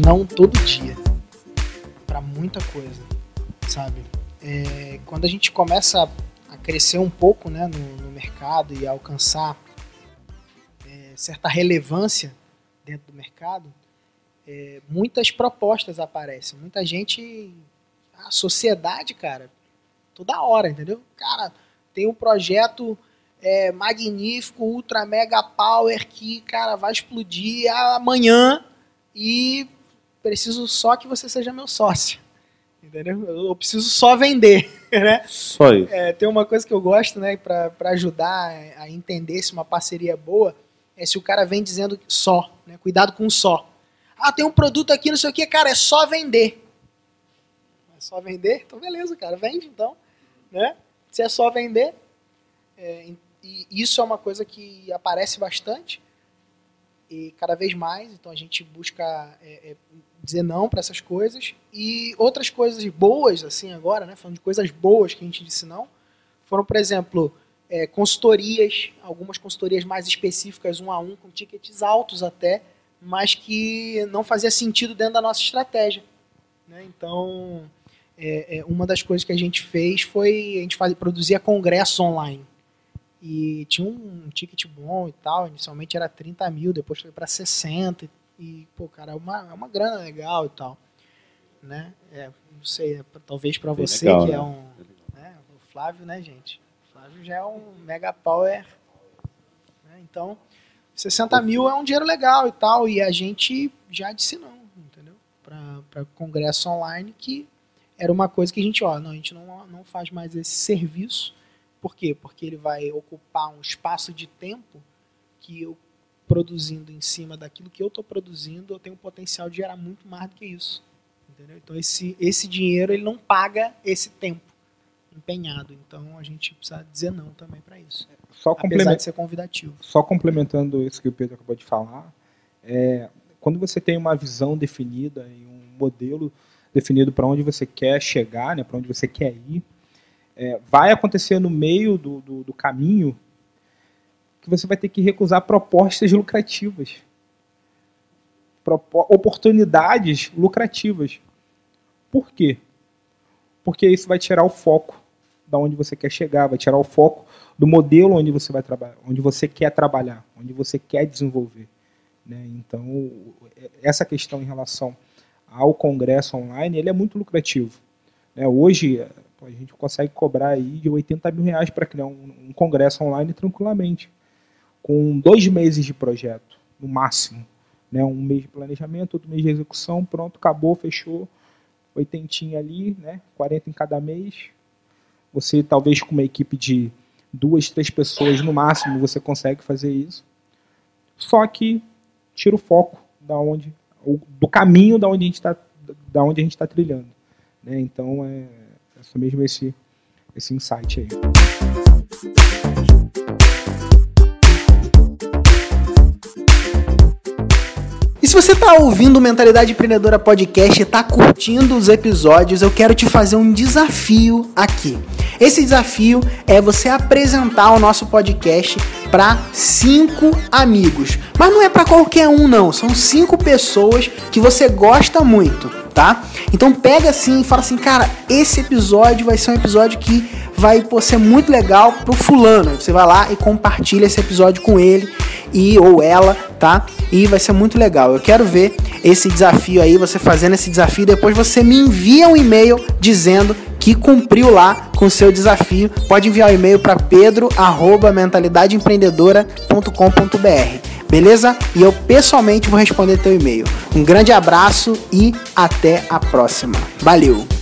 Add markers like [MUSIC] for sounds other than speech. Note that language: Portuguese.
Não todo dia para muita coisa, sabe? É, quando a gente começa a crescer um pouco né, no, no mercado e alcançar é, certa relevância dentro do mercado, é, muitas propostas aparecem. Muita gente, a sociedade, cara, toda hora, entendeu? Cara, tem um projeto é, magnífico, ultra mega power que, cara, vai explodir amanhã e preciso só que você seja meu sócio. Entendeu? Eu preciso só vender, [LAUGHS] né? Só isso. É, tem uma coisa que eu gosto, né, para ajudar a entender se uma parceria é boa, é se o cara vem dizendo só, né? Cuidado com só. Ah, tem um produto aqui, não sei o que, cara, é só vender. É só vender? Então beleza, cara, vende então, né? Se é só vender, é, e isso é uma coisa que aparece bastante e cada vez mais, então a gente busca é, é, dizer não para essas coisas. E outras coisas boas, assim, agora, né? Falando de coisas boas que a gente disse não, foram, por exemplo, é, consultorias, algumas consultorias mais específicas, um a um, com tickets altos até, mas que não fazia sentido dentro da nossa estratégia. Né? Então, é, é, uma das coisas que a gente fez foi a gente faz, produzia congresso online. E tinha um, ticket bom e tal. Inicialmente era 30 mil, depois foi para 60 e, pô, cara, é uma, é uma grana legal e tal. Né? É, não sei, é, talvez para você legal, que é né? um. Né? O Flávio, né, gente? O Flávio já é um mega power. Né? Então, 60 mil é um dinheiro legal e tal. E a gente já disse não, entendeu? Para congresso online, que era uma coisa que a gente, ó, não, a gente não, não faz mais esse serviço. Por quê? Porque ele vai ocupar um espaço de tempo que eu produzindo em cima daquilo que eu estou produzindo, eu tenho o potencial de gerar muito mais do que isso. Entendeu? Então esse, esse dinheiro ele não paga esse tempo empenhado. Então a gente precisa dizer não também para isso. Só apesar de ser convidativo. Só complementando isso que o Pedro acabou de falar, é, quando você tem uma visão definida e um modelo definido para onde você quer chegar, né, para onde você quer ir, é, vai acontecer no meio do, do, do caminho que você vai ter que recusar propostas lucrativas. oportunidades lucrativas. Por quê? Porque isso vai tirar o foco da onde você quer chegar, vai tirar o foco do modelo onde você vai trabalhar, onde você quer trabalhar, onde você quer desenvolver. Né? Então, essa questão em relação ao congresso online, ele é muito lucrativo. Né? Hoje, a gente consegue cobrar aí de 80 mil reais para criar um, um congresso online tranquilamente com dois meses de projeto, no máximo. Né? Um mês de planejamento, outro mês de execução, pronto, acabou, fechou. Oitentinha ali, né? 40 em cada mês. Você, talvez com uma equipe de duas, três pessoas no máximo, você consegue fazer isso. Só que tira o foco da onde, do caminho da onde a gente está da onde a gente está trilhando. Né? Então é, é mesmo esse, esse insight aí. se você está ouvindo o Mentalidade Empreendedora Podcast e está curtindo os episódios, eu quero te fazer um desafio aqui. Esse desafio é você apresentar o nosso podcast para cinco amigos. Mas não é para qualquer um, não. São cinco pessoas que você gosta muito, tá? Então pega assim e fala assim, cara, esse episódio vai ser um episódio que vai pô, ser muito legal pro fulano. Você vai lá e compartilha esse episódio com ele e ou ela, tá? E vai ser muito legal. Eu quero ver esse desafio aí, você fazendo esse desafio, depois você me envia um e-mail dizendo que cumpriu lá com seu desafio. Pode enviar o um e-mail para pedro@mentalidadeempreendedora.com.br. Beleza? E eu pessoalmente vou responder teu e-mail. Um grande abraço e até a próxima. Valeu.